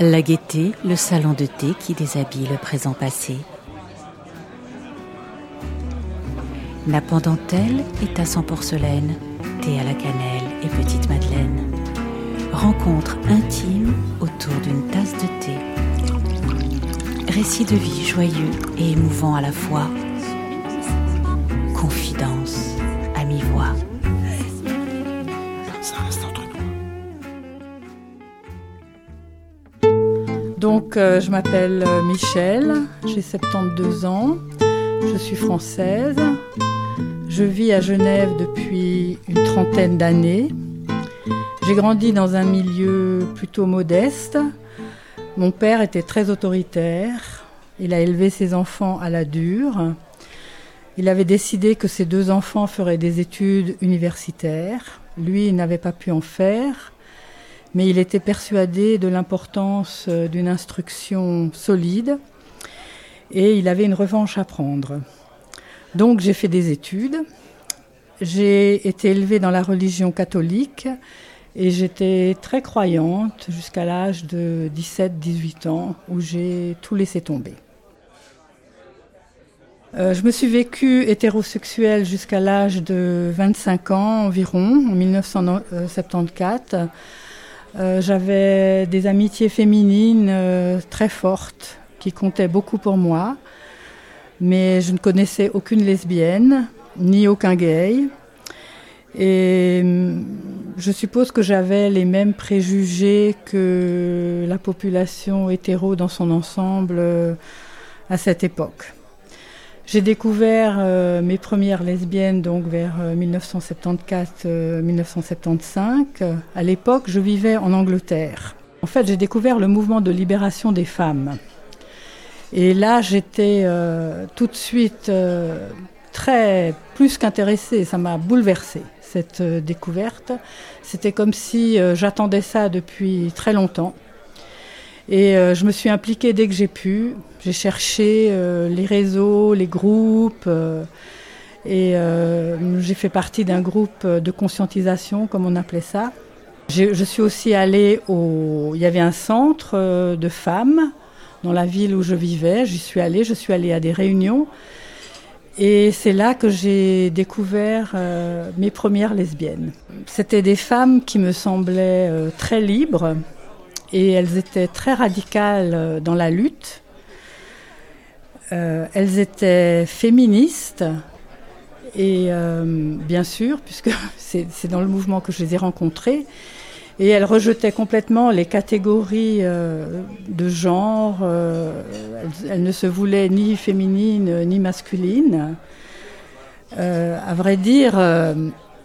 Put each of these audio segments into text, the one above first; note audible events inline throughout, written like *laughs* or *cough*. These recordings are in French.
La gaieté, le salon de thé qui déshabille le présent passé. Nappe en dentelle et tasse en porcelaine, thé à la cannelle et petite madeleine. Rencontre intime autour d'une tasse de thé. Récit de vie joyeux et émouvant à la fois. Confidence Donc, euh, je m'appelle euh, Michel, j'ai 72 ans, je suis française, je vis à Genève depuis une trentaine d'années. J'ai grandi dans un milieu plutôt modeste. Mon père était très autoritaire, il a élevé ses enfants à la dure. Il avait décidé que ses deux enfants feraient des études universitaires. Lui, il n'avait pas pu en faire mais il était persuadé de l'importance euh, d'une instruction solide et il avait une revanche à prendre. Donc j'ai fait des études, j'ai été élevée dans la religion catholique et j'étais très croyante jusqu'à l'âge de 17-18 ans où j'ai tout laissé tomber. Euh, je me suis vécue hétérosexuelle jusqu'à l'âge de 25 ans environ, en 1974. Euh, j'avais des amitiés féminines euh, très fortes qui comptaient beaucoup pour moi, mais je ne connaissais aucune lesbienne ni aucun gay. Et hum, je suppose que j'avais les mêmes préjugés que la population hétéro dans son ensemble euh, à cette époque. J'ai découvert euh, mes premières lesbiennes donc vers 1974-1975. Euh, à l'époque, je vivais en Angleterre. En fait, j'ai découvert le mouvement de libération des femmes. Et là, j'étais euh, tout de suite très plus qu'intéressée. Ça m'a bouleversée cette découverte. C'était comme si j'attendais ça depuis très longtemps. Et euh, je me suis impliquée dès que j'ai pu. J'ai cherché euh, les réseaux, les groupes. Euh, et j'ai fait partie d'un groupe de conscientisation, comme on appelait ça. Je suis aussi allée au... Il y avait un centre de femmes dans la ville où je vivais. J'y suis allée. Je suis allée à des réunions. Et c'est là que j'ai découvert mes premières lesbiennes. C'était des femmes qui me semblaient très libres, et elles étaient très radicales euh, dans la lutte. Euh, elles étaient féministes et euh, bien sûr, puisque *laughs* c'est dans le mouvement que je les ai rencontrées, et elles rejetaient complètement les catégories de genre. elles, ne se voulaient ni féminines ni masculines. à vrai dire,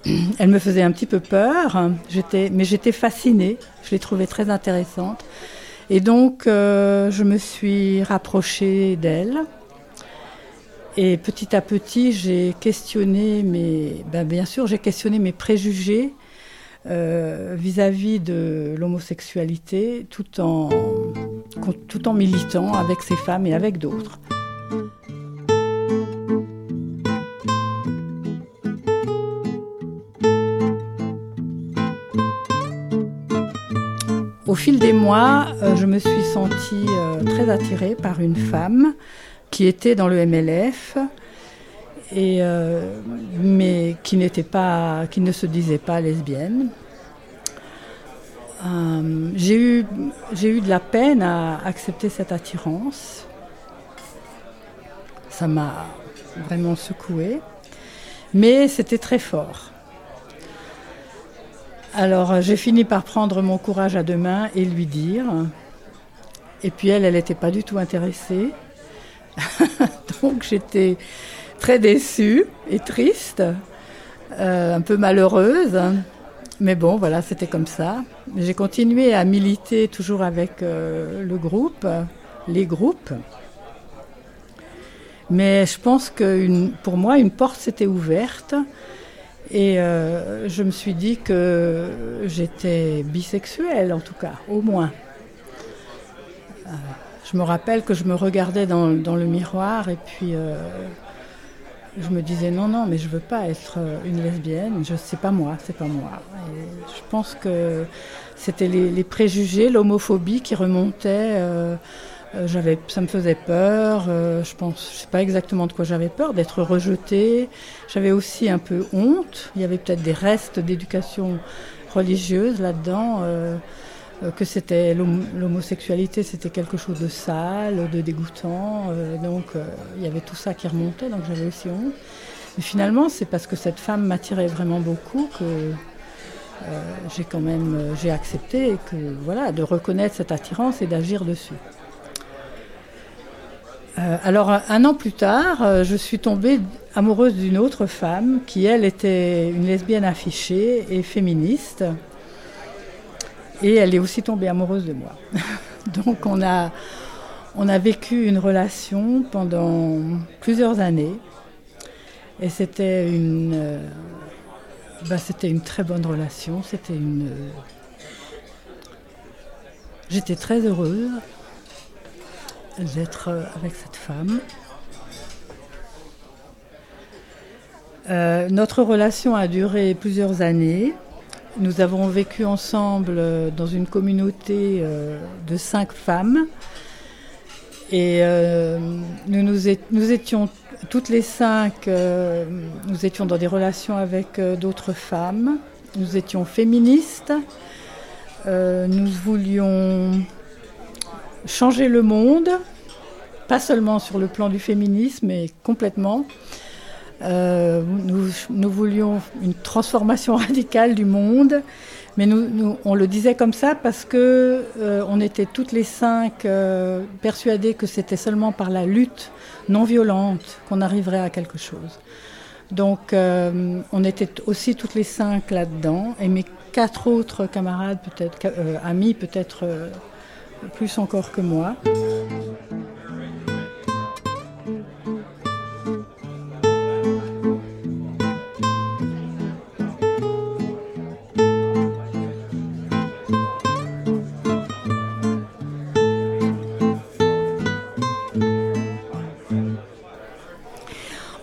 *clears throat* elle me faisait un petit peu peur, mais j'étais fascinée, je l'ai trouvée très intéressante. Et donc, euh, je me suis rapprochée d'elle. Et petit à petit, j'ai questionné mes, ben, préjugés euh, vis-à-vis de l'homosexualité, tout en militant avec ces femmes et avec d'autres. Au fil des mois, euh, je me suis sentie euh, très attirée par une femme qui était dans le MLF, euh, mais qui, ne se disait pas lesbienne. j'ai eu de la peine à accepter cette attirance. Ça m'a vraiment secouée, mais c'était très fort. Alors euh, j'ai fini par prendre mon courage à deux mains et lui dire. Et puis elle, elle n'était pas du tout intéressée. *laughs* Donc j'étais très déçue et triste, euh, un peu malheureuse. Mais bon, voilà, c'était comme ça. J'ai continué à militer toujours avec euh, le groupe, les groupes. Mais je pense que pour moi, une porte s'était ouverte et euh, je me suis dit que j'étais bisexuelle, en tout cas, au moins. Euh, je me rappelle que je me regardais dans, le miroir et puis euh, je me disais non, non, mais je veux pas être une lesbienne. Je sais pas moi, c'est pas moi. je pense que c'était les, préjugés, l'homophobie qui remontait. Euh, j'avais, ça me faisait peur. Euh, je pense, je sais pas exactement de quoi j'avais peur, d'être rejetée. J'avais aussi un peu honte. Il y avait peut-être des restes d'éducation religieuse là-dedans. Euh, que c'était l'homosexualité, c'était quelque chose de sale, de dégoûtant. donc il y avait tout ça qui remontait, donc j'avais aussi honte. Mais finalement, c'est parce que cette femme m'attirait vraiment beaucoup que j'ai quand même j'ai accepté que voilà de reconnaître cette attirance et d'agir dessus. Euh, alors un an plus tard, euh, je suis tombée amoureuse d'une autre femme qui, elle, était une lesbienne affichée et féministe. Et elle est aussi tombée amoureuse de moi. *laughs* Donc on a, vécu une relation pendant plusieurs années. Et c'était une, euh, bah, c'était une très bonne relation. C'était une. J'étais très heureuse d'être euh, avec cette femme. Euh, notre relation a duré plusieurs années. Nous avons vécu ensemble euh, dans une communauté de cinq femmes. Et nous, nous, étions toutes les cinq, nous étions dans des relations avec d'autres femmes. Nous étions féministes. nous voulions changer le monde, pas seulement sur le plan du féminisme, mais complètement. Euh, nous, voulions une transformation *laughs* radicale du monde, mais nous, on le disait comme ça parce que euh, on était toutes les cinq euh, persuadées que c'était seulement par la lutte non violente qu'on arriverait à quelque chose. Donc on était aussi toutes les cinq là-dedans, et mes quatre autres camarades, peut-être amis, peut-être plus encore que moi.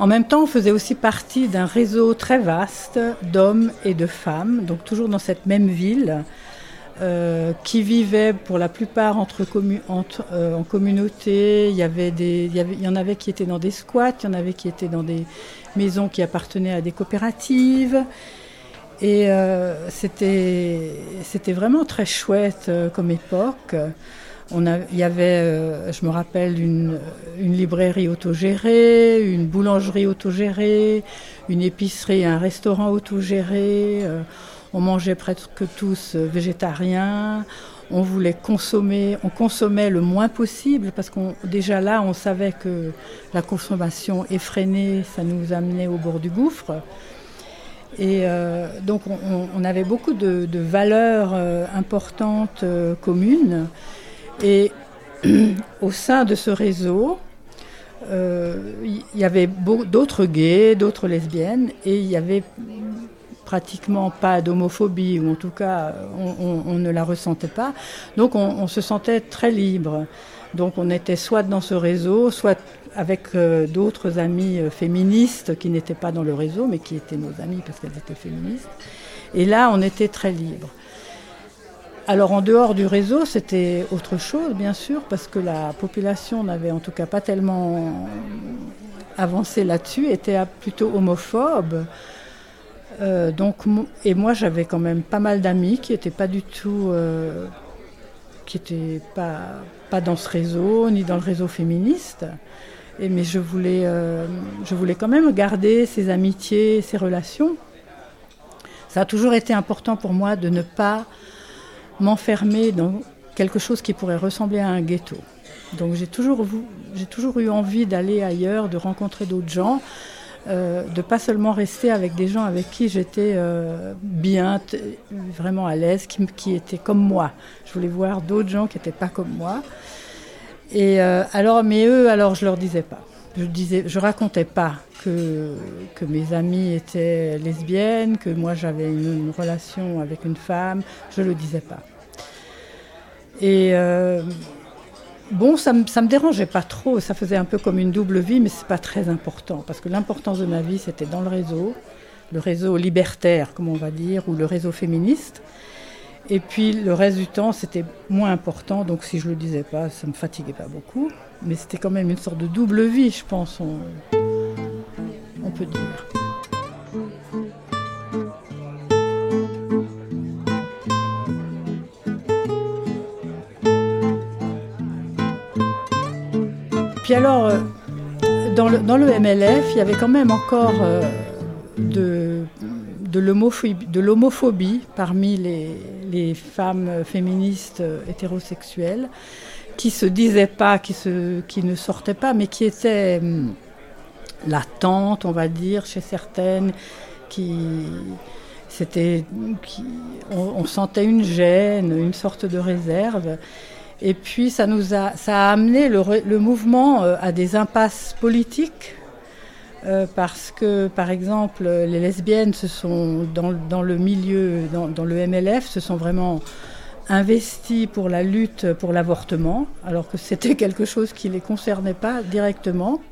En même temps, on faisait aussi partie d'un réseau très vaste d'hommes et de femmes, donc toujours dans cette même ville, euh, qui vivaient pour la plupart euh, en communauté. Il y, en avait qui étaient dans des squats, il y en avait qui étaient dans des maisons qui appartenaient à des coopératives. Et euh, c'était vraiment très chouette comme époque. Il y avait, je me rappelle, une, une, librairie autogérée, une boulangerie autogérée, une épicerie, un restaurant autogéré. On mangeait presque tous euh, végétariens. On voulait consommer, on consommait le moins possible parce qu'on déjà là, on savait que la consommation effrénée, ça nous amenait au bord du gouffre. Et euh, donc on, avait beaucoup de, valeurs euh, importantes communes. Et *clears throat* au sein de ce réseau, il y avait d'autres gays, d'autres lesbiennes, et il y avait pratiquement pas d'homophobie, ou en tout cas on, ne la ressentait pas. Donc on, se sentait très libre. Donc on était soit dans ce réseau, soit avec euh, d'autres amis euh, féministes qui n'étaient pas dans le réseau, mais qui étaient nos amis parce qu'elles étaient féministes. Et là, on était très libre. Alors en dehors du réseau, c'était autre chose, bien sûr, parce que la population n'avait en tout cas pas tellement avancé là-dessus, était plutôt homophobe. Euh, donc, et moi, j'avais quand même pas mal d'amis qui n'étaient pas du tout, euh, qui n'étaient pas, dans ce réseau, ni dans le réseau féministe. Mais je voulais, euh, je voulais quand même garder ces amitiés, ces relations. Ça a toujours été important pour moi de ne pas m'enfermer dans quelque chose qui pourrait ressembler à un ghetto. Donc j'ai toujours, toujours eu envie d'aller ailleurs, de rencontrer d'autres gens. Euh, de pas seulement rester avec des gens avec qui j'étais euh, bien, vraiment à l'aise, qui, étaient comme moi. Je voulais voir d'autres gens qui n'étaient pas comme moi. Et euh, alors, mais eux, alors je leur disais pas. Je disais, je racontais pas que, que mes amies étaient lesbiennes, que moi j'avais une, relation avec une femme. Je le disais pas. Et Bon, ça me, ça me dérangeait pas trop, ça faisait un peu comme une double vie, mais c'est pas très important, parce que l'importance de ma vie, c'était dans le réseau, le réseau libertaire, comme on va dire, ou le réseau féministe. Et puis le reste du temps, c'était moins important, donc si je le disais pas, ça me fatiguait pas beaucoup. Mais c'était quand même une sorte de double vie, je pense, on, on peut dire. Puis alors, euh, dans le, MLF, il y avait quand même encore euh, de, l'homophobie parmi les, femmes féministes euh, hétérosexuelles qui se disaient pas, qui, ne sortaient pas, mais qui étaient hum, latentes, on va dire, chez certaines, qui c'était, on, sentait une gêne, une sorte de réserve. Et puis ça nous a, amené le, mouvement euh, à des impasses politiques. Euh, parce que, par exemple, les lesbiennes se sont, dans, le milieu, dans, le MLF, se sont vraiment investies pour la lutte pour l'avortement, alors que c'était quelque chose qui ne les concernait pas directement.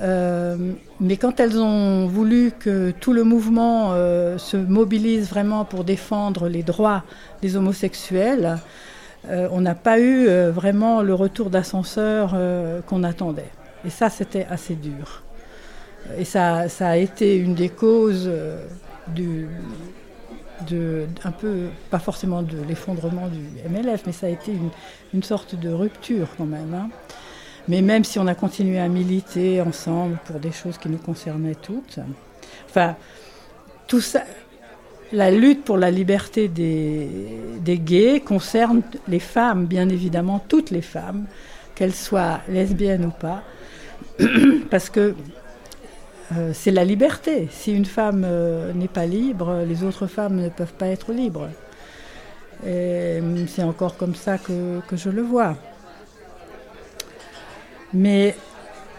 Euh, mais quand elles ont voulu que tout le mouvement se mobilise vraiment pour défendre les droits des homosexuels, euh, on n'a pas eu euh, vraiment le retour d'ascenseur euh, qu'on attendait. Et ça, c'était assez dur. Et ça, ça, a été une des causes du, de, un peu, pas forcément de l'effondrement du MLF, mais ça a été une, sorte de rupture quand même. Hein. Mais même si on a continué à militer ensemble pour des choses qui nous concernaient toutes, enfin, tout ça, la lutte pour la liberté des, gays concerne les femmes, bien évidemment, toutes les femmes, qu'elles soient lesbiennes ou pas, *clears throat* parce que euh, c'est la liberté. Si une femme euh, n'est pas libre, les autres femmes ne peuvent pas être libres. C'est encore comme ça que, je le vois. Mais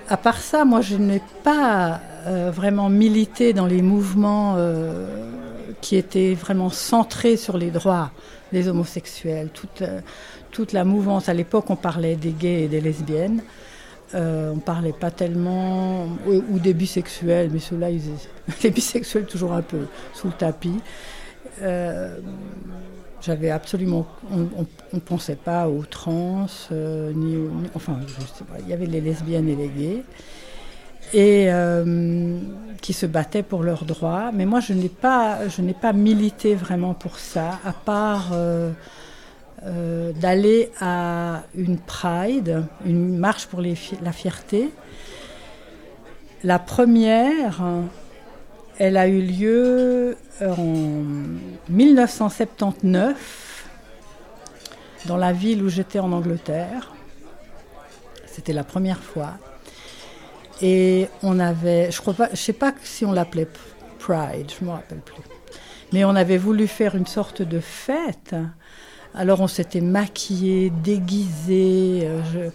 à part ça, moi, je n'ai pas euh, vraiment milité dans les mouvements qui était vraiment centré sur les droits des homosexuels. Toute, euh, toute la mouvance, à l'époque, on parlait des gays et des lesbiennes. Euh, on parlait pas tellement, ou, des bisexuels, mais ceux-là, *laughs* les bisexuels toujours un peu sous le tapis. Euh, J'avais absolument, on ne pensait pas aux trans, euh, ni, ni, enfin, je sais pas, il y avait les lesbiennes et les gays et euh, qui se battaient pour leurs droits. Mais moi, je n'ai pas, je n'ai pas milité vraiment pour ça, à part euh, euh, d'aller à une Pride, une marche pour la fierté. La première, elle a eu lieu en 1979 dans la ville où j'étais en Angleterre. C'était la première fois. Et on avait, je crois pas, je sais pas si on l'appelait Pride, je me rappelle plus. Mais on avait voulu faire une sorte de fête. Alors on s'était maquillé, déguisé. Euh,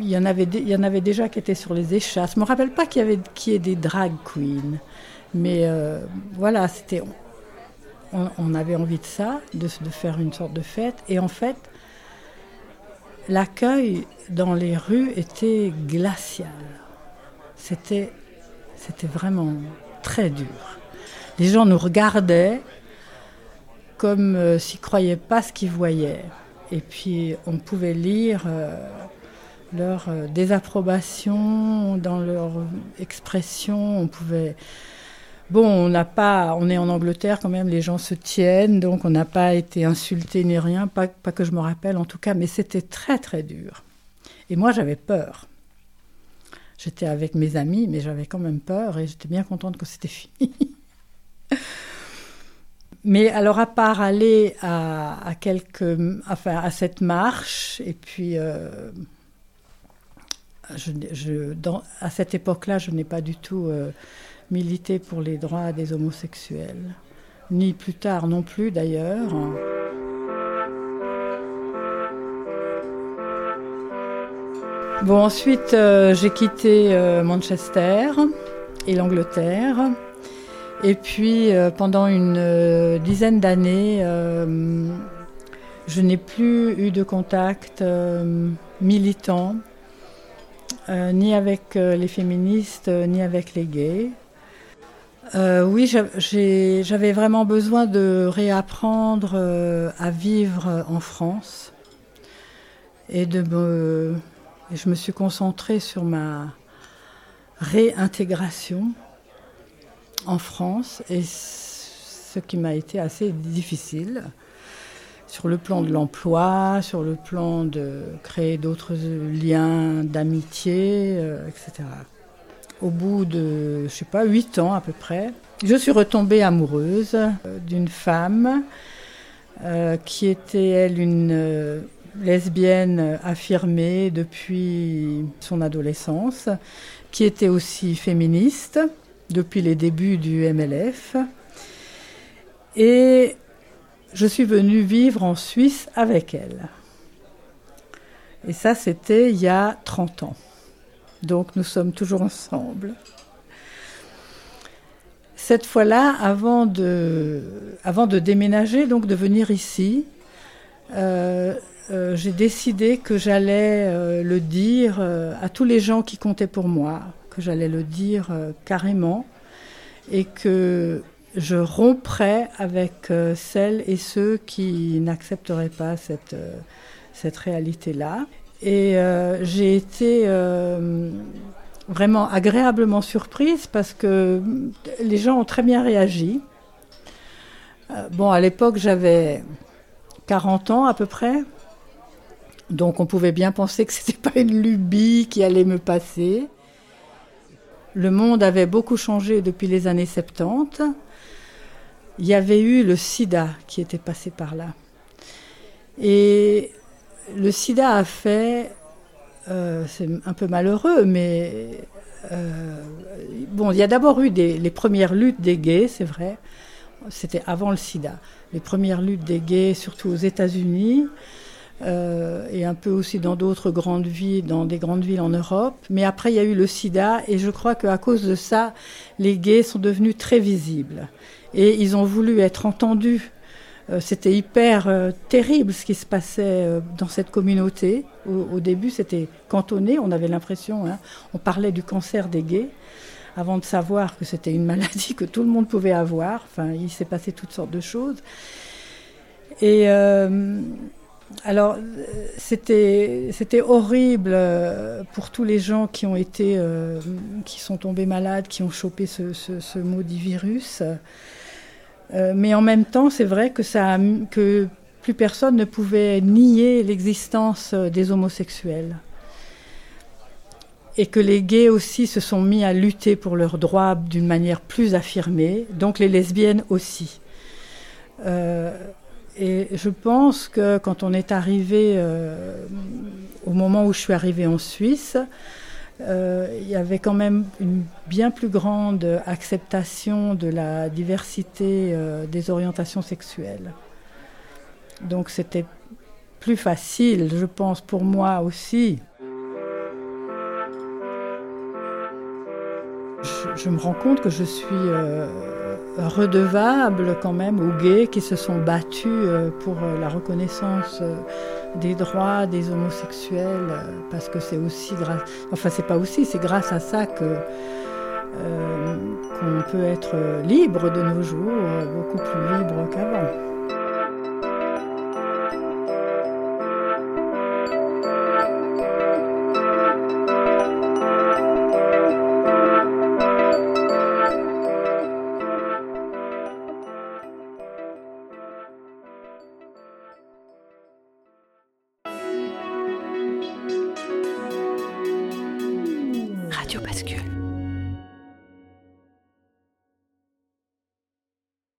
il, y en avait, déjà qui étaient sur les échasses. Je me rappelle pas qu'il y avait qui ait des drag queens. Mais euh, voilà, c'était, on, on, avait envie de ça, de, de faire une sorte de fête. Et en fait, l'accueil dans les rues était glacial. C'était, vraiment très dur. Les gens nous regardaient comme euh, s'ils ne croyaient pas ce qu'ils voyaient. Et puis on pouvait lire euh, leur euh, désapprobation dans leur expression. On pouvait Bon, on n'a pas, on est en Angleterre quand même, les gens se tiennent, donc on n'a pas été insulté ni rien, pas, que je me rappelle en tout cas, mais c'était très très dur. Et moi j'avais peur. J'étais avec mes amis, mais j'avais quand même peur et j'étais bien contente que c'était *laughs* fini. mais alors à part aller à, quelques, enfin à cette marche et puis euh, à cette époque-là, je n'ai pas du tout euh, milité pour les droits des homosexuels, ni plus tard non plus d'ailleurs. Bon, ensuite, euh, j'ai quitté euh, Manchester et l'Angleterre. Et puis, euh, pendant une dizaine d'années, Je n'ai plus eu de contact militant, ni avec les féministes, ni avec les gays. Oui, j'avais vraiment besoin de réapprendre à vivre en France et de me, je me suis concentrée sur ma réintégration en France et ce qui m'a été assez difficile sur le plan de l'emploi, sur le plan de créer d'autres liens d'amitié, euh, etc. Au bout de, je sais pas, huit ans à peu près, je suis retombée amoureuse euh, d'une femme euh, qui était, elle, une lesbienne affirmée depuis son adolescence, qui était aussi féministe depuis les débuts du MLF. Et je suis venue vivre en Suisse avec elle. Et ça, c'était il y a 30 ans. Donc nous sommes toujours ensemble. Cette fois-là, avant de, avant de déménager, donc de venir ici, euh, euh, j'ai décidé que j'allais euh, le dire à tous les gens qui comptaient pour moi, que j'allais le dire carrément, et que je romprais avec celles et ceux qui n'accepteraient pas cette, cette réalité-là. Et euh, j'ai été vraiment agréablement surprise parce que les gens ont très bien réagi. bon, à l'époque, j'avais 40 ans à peu près. Donc on pouvait bien penser que *laughs* ce n'était pas une lubie qui allait me passer. Le monde avait beaucoup changé depuis les années 70 il y avait eu le sida qui était passé par là. Et le sida a fait, euh, c'est un peu malheureux, mais euh, bon, il y a d'abord eu les premières luttes des gays, c'est vrai. C'était avant le sida. Les premières luttes des gays, surtout aux États-Unis. Euh, et un peu aussi dans d'autres grandes villes, dans des grandes villes en Europe. Mais après, il y a eu le sida, et je crois qu'à cause de ça, les gays sont devenus très visibles et ils ont voulu être entendus. Euh, c'était hyper euh, terrible ce qui se passait euh, dans cette communauté. Au, début, c'était cantonné, on avait l'impression, hein, on parlait du cancer des gays, avant de savoir que c'était une *laughs* maladie que tout le monde pouvait avoir. Il s'est passé toutes sortes de choses. Alors, c'était, horrible pour tous les gens qui ont été, qui sont tombés malades, qui ont chopé ce maudit virus. Euh, mais en même temps, c'est vrai que, plus personne ne pouvait nier l'existence euh, des homosexuels. Et que les gays aussi se sont mis à lutter pour leurs droits d'une manière plus affirmée, donc les lesbiennes aussi. Euh, et je pense que quand on est arrivé, au moment où je suis arrivée en Suisse, euh, il y avait quand même une bien plus grande acceptation de la diversité euh, des orientations sexuelles. Donc c'était plus facile, je pense, pour moi aussi. Je, me rends compte que je suis euh, redevable quand même aux gays qui se sont battus pour la reconnaissance des droits des homosexuels, euh, parce que c'est aussi grâce, enfin c'est pas aussi, c'est grâce à ça que euh, qu'on peut être libre de nos jours, euh, beaucoup plus libre qu'avant.